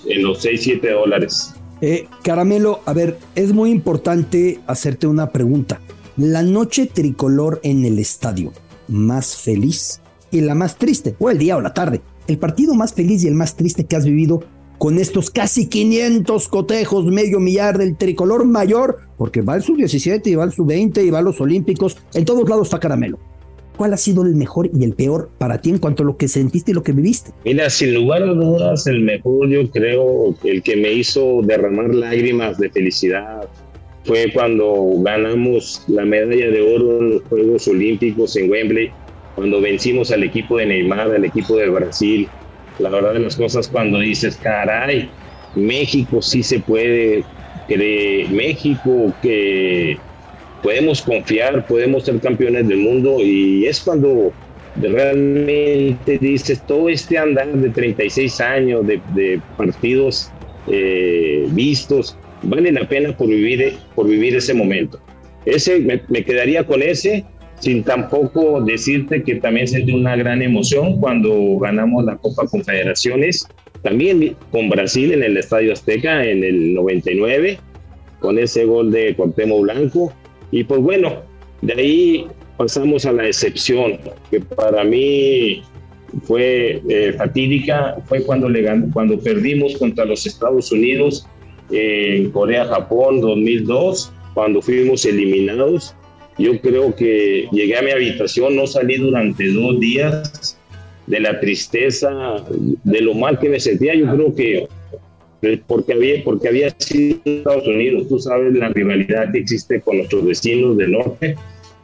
en los 6, 7 dólares. Eh, Caramelo, a ver, es muy importante hacerte una pregunta la noche tricolor en el estadio más feliz y la más triste, o el día o la tarde, el partido más feliz y el más triste que has vivido con estos casi 500 cotejos, medio millar del tricolor mayor, porque va el sub-17 y va el sub-20 y va a los olímpicos, en todos lados está caramelo. ¿Cuál ha sido el mejor y el peor para ti en cuanto a lo que sentiste y lo que viviste? Mira, sin lugar a dudas, el mejor yo creo, el que me hizo derramar lágrimas de felicidad fue cuando ganamos la medalla de oro en los Juegos Olímpicos en Wembley, cuando vencimos al equipo de Neymar, al equipo de Brasil. La verdad de las cosas cuando dices, caray, México sí se puede, que México que podemos confiar, podemos ser campeones del mundo y es cuando realmente dices todo este andar de 36 años de, partidos eh, vistos, vale la pena por vivir, por vivir ese momento. Ese, me, quedaría con ese, sin tampoco decirte que también sentí una gran emoción cuando ganamos la Copa Confederaciones, también con Brasil en el Estadio Azteca en el 99, con ese gol de Cuauhtémoc Blanco, y pues bueno, de ahí pasamos a la excepción, que para mí fue eh, fatídica, fue cuando, perdimos contra los Estados Unidos en Corea-Japón 2002, cuando fuimos eliminados. Yo creo que llegué a mi habitación, no salí durante dos días de la tristeza, de lo mal que me sentía. Yo creo que porque había, porque había sido Estados Unidos, tú sabes la rivalidad que existe con nuestros vecinos del norte.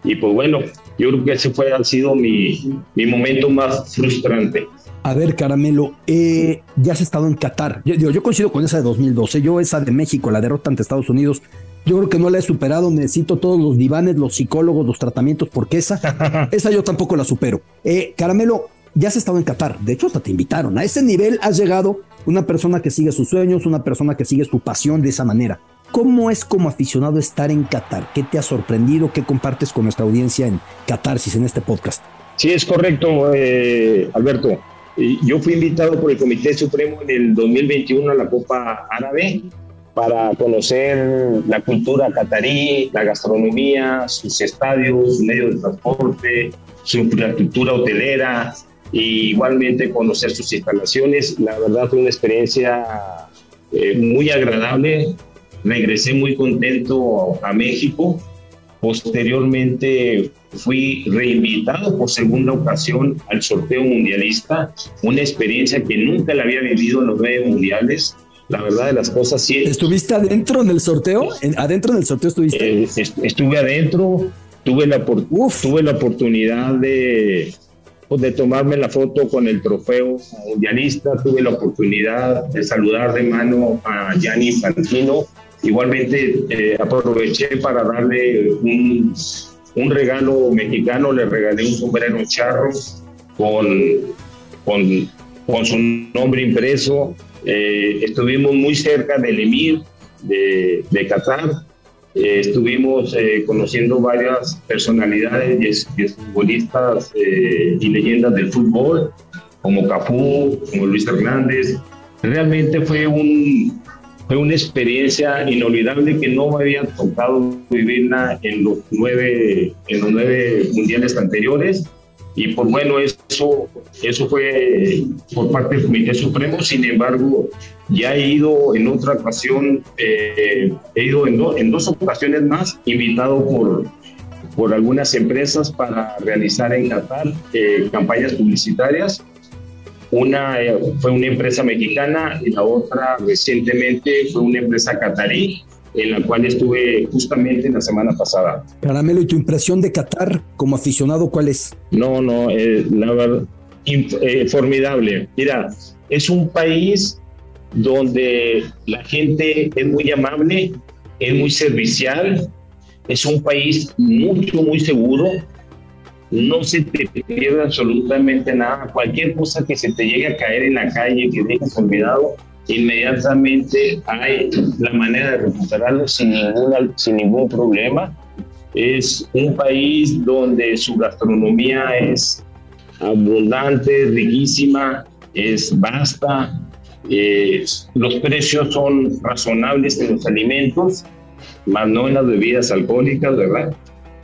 Y pues bueno, yo creo que ese fue, ha sido mi, mi momento más frustrante. A ver, Caramelo, eh, ya has estado en Qatar. Yo, yo, coincido con esa de 2012. Yo esa de México, la derrota ante Estados Unidos, yo creo que no la he superado. Necesito todos los divanes, los psicólogos, los tratamientos, porque esa, esa yo tampoco la supero. Eh, Caramelo, ya has estado en Qatar. De hecho, hasta te invitaron. A ese nivel has llegado una persona que sigue sus sueños, una persona que sigue su pasión de esa manera. ¿Cómo es como aficionado estar en Qatar? ¿Qué te ha sorprendido? ¿Qué compartes con nuestra audiencia en Catarsis, en este podcast? Sí, es correcto, eh, Alberto. Yo fui invitado por el Comité Supremo en el 2021 a la Copa Árabe para conocer la cultura catarí, la gastronomía, sus estadios, sus medios de transporte, su infraestructura hotelera, y igualmente conocer sus instalaciones. La verdad fue una experiencia eh, muy agradable. Regresé muy contento a México. Posteriormente fui reinvitado por segunda ocasión al sorteo mundialista, una experiencia que nunca la había vivido en los medios mundiales. La verdad de las cosas sí. ¿Estuviste adentro en el sorteo? ¿Adentro en el sorteo estuviste? Eh, estuve adentro, tuve la, tuve la oportunidad de, pues, de tomarme la foto con el trofeo mundialista. Tuve la oportunidad de saludar de mano a Gianni Infantino. Igualmente eh, aproveché para darle un, un, regalo mexicano, le regalé un sombrero charro con, con, con su nombre impreso. Eh, estuvimos muy cerca del emir de, de Qatar eh, estuvimos eh, conociendo varias personalidades y, futbolistas eh, y leyendas del fútbol, como Cafú, como Luis Hernández. Realmente fue, un, fue una experiencia inolvidable que no me había tocado vivirla en los nueve, en los nueve mundiales anteriores y pues bueno, eso, eso fue por parte del Comité Supremo, sin embargo, ya he ido en otra ocasión, eh, he ido en, en, dos ocasiones más, invitado por, por algunas empresas para realizar en Qatar eh, campañas publicitarias. Una eh, fue una empresa mexicana y la otra recientemente fue una empresa catarí en la cual estuve justamente la semana pasada. Caramelo, ¿y tu impresión de Qatar como aficionado cuál es? No, no, eh, la verdad, eh, formidable. Mira, es un país donde la gente es muy amable, es muy servicial, es un país mucho, muy seguro. No se te pierde absolutamente nada. Cualquier cosa que se te llegue a caer en la calle, que dejes olvidado, inmediatamente hay la manera de recuperarlo sin, sin ningún problema. Es un país donde su gastronomía es abundante, riquísima, es vasta, los precios son razonables en los alimentos, más no en las bebidas alcohólicas, ¿verdad?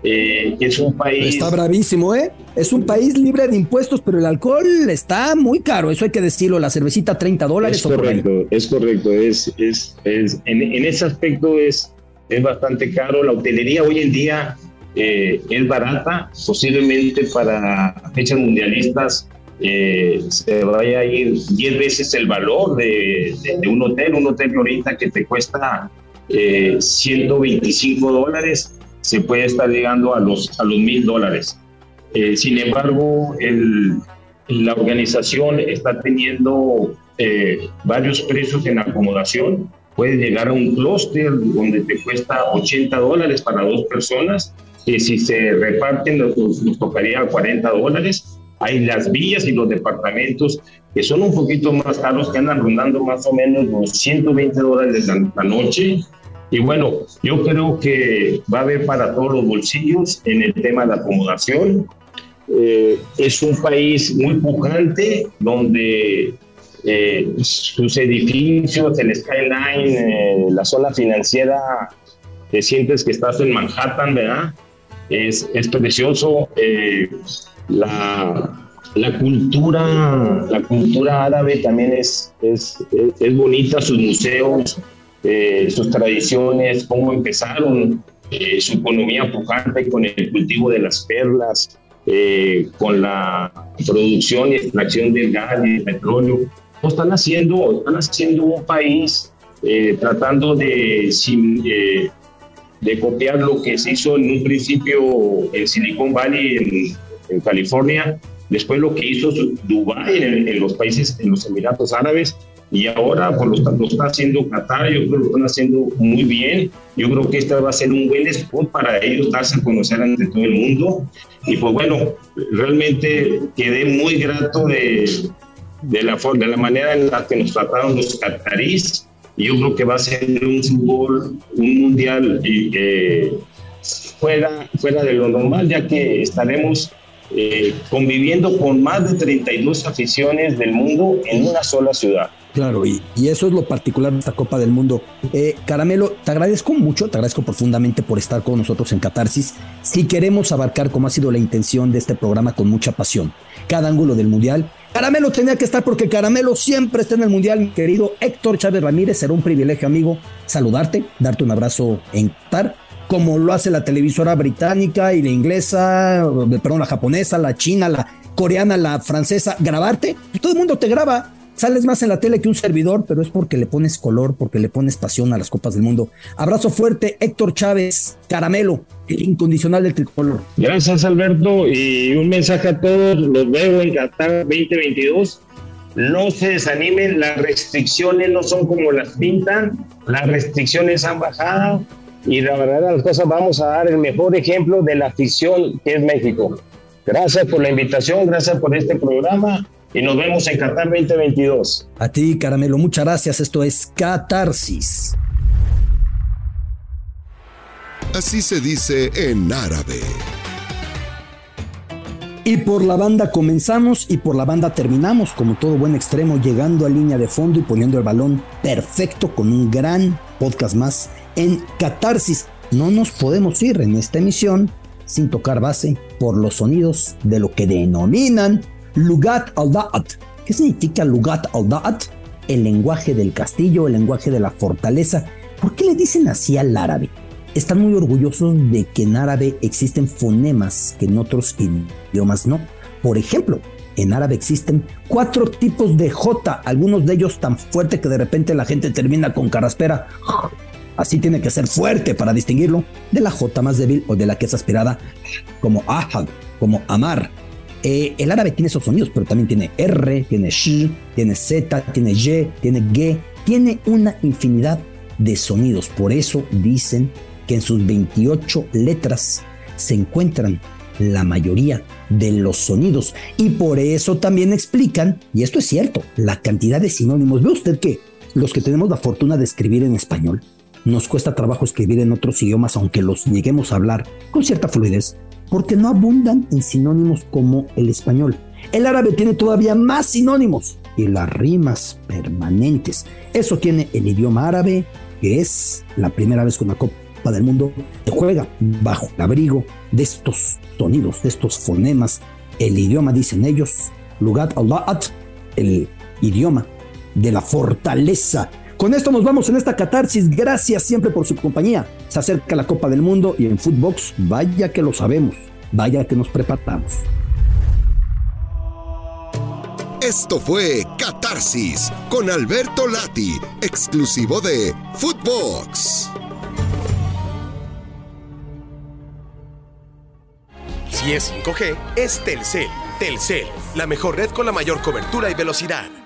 Eh, es un país... Está bravísimo, ¿eh? Es un país libre de impuestos, pero el alcohol está muy caro, eso hay que decirlo, la cervecita 30 dólares. Es correcto, es correcto, es, es, es en, en, ese aspecto es, es bastante caro. La hotelería hoy en día eh, es barata, posiblemente para fechas mundialistas eh, se vaya a ir 10 veces el valor de, de, un hotel, un hotel que ahorita que te cuesta eh, 125 dólares, se puede estar llegando a los, a los mil dólares. Eh, sin embargo, el, la organización está teniendo eh, varios precios en acomodación. Puede llegar a un clúster donde te cuesta 80 dólares para dos personas, que si se reparten nos, nos tocaría 40 dólares hay las villas y los departamentos que son un poquito más caros, que andan rondando más o menos los 120 dólares la, noche. Y bueno, yo creo que va a haber para todos los bolsillos en el tema de la acomodación. Eh, es un país muy pujante donde eh, sus edificios, el skyline, eh, la zona financiera, te sientes que estás en Manhattan, ¿verdad? Es, es precioso. La, la cultura, la cultura árabe también es, es, es bonita, sus museos, eh, sus tradiciones, cómo empezaron, eh, su economía pujante con el cultivo de las perlas, eh, con la producción y extracción del gas y del petróleo. Están haciendo, están haciendo un país tratando de, de copiar lo que se hizo en un principio en Silicon Valley, en, en California, después lo que hizo Dubái en, los países, en los Emiratos Árabes, y ahora pues, lo, está, lo está haciendo Qatar, yo creo que lo están haciendo muy bien, yo creo que este va a ser un buen spot para ellos darse a conocer ante todo el mundo, y pues bueno, realmente quedé muy grato de, de, la, de la manera en la que nos trataron los catarís, y yo creo que va a ser un fútbol, un mundial eh, fuera, fuera de lo normal, ya que estaremos eh, conviviendo con más de 32 aficiones del mundo en una sola ciudad. Claro, y, y, eso es lo particular de esta Copa del Mundo. Eh, Caramelo, te agradezco mucho, te agradezco profundamente por estar con nosotros en Catarsis. Si queremos abarcar, como ha sido la intención de este programa, con mucha pasión, cada ángulo del Mundial, Caramelo tenía que estar porque Caramelo siempre está en el Mundial, mi querido Héctor Chávez Ramírez. Será un privilegio, amigo, saludarte, darte un abrazo en Qatar como lo hace la televisora británica y la inglesa, perdón, la japonesa, la china, la coreana, la francesa, grabarte. Todo el mundo te graba. Sales más en la tele que un servidor, pero es porque le pones color, porque le pones pasión a las Copas del Mundo. Abrazo fuerte, Héctor Chávez, Caramelo, el incondicional del tricolor. Gracias, Alberto. Y un mensaje a todos. Los veo en Qatar 2022 no se desanimen, las restricciones no son como las pintan, las restricciones han bajado, y la verdad las cosas vamos a dar el mejor ejemplo de la afición que es México. Gracias por la invitación, gracias por este programa y nos vemos en Qatar 2022. A ti, Caramelo, muchas gracias. Esto es Catarsis. Así se dice en árabe. Y por la banda comenzamos y por la banda terminamos, como todo buen extremo, llegando a línea de fondo y poniendo el balón perfecto con un gran podcast más en Catarsis. No nos podemos ir en esta emisión sin tocar base por los sonidos de lo que denominan Lugat al-Da'at. ¿Qué significa Lugat al-Da'at? El lenguaje del castillo, el lenguaje de la fortaleza. ¿Por qué le dicen así al árabe? Están muy orgullosos de que en árabe existen fonemas que en otros idiomas no. Por ejemplo, en árabe existen cuatro tipos de J, algunos de ellos tan fuertes que de repente la gente termina con caraspera. Así tiene que ser fuerte para distinguirlo de la J más débil o de la que es aspirada como ahad, como amar. Eh, el árabe tiene esos sonidos, pero también tiene R, tiene Sh, tiene Z, tiene Y, tiene G, tiene una infinidad de sonidos. Por eso dicen que en sus 28 letras se encuentran la mayoría de los sonidos. Y por eso también explican, y esto es cierto, la cantidad de sinónimos. Ve usted que los que tenemos la fortuna de escribir en español, nos cuesta trabajo escribir en otros idiomas, aunque los lleguemos a hablar con cierta fluidez, porque no abundan en sinónimos como el español. El árabe tiene todavía más sinónimos y las rimas permanentes. Eso tiene el idioma árabe, que es la primera vez que una Copa del Mundo se juega bajo el abrigo de estos sonidos, de estos fonemas. El idioma, dicen ellos, Lugat Allah, el idioma de la fortaleza. Con esto nos vamos en esta catarsis. Gracias siempre por su compañía. Se acerca la Copa del Mundo y en Footbox, vaya que lo sabemos, vaya que nos preparamos. Esto fue Catarsis con Alberto Lati, exclusivo de Footbox. Si es 5G, es Telcel. Telcel, la mejor red con la mayor cobertura y velocidad.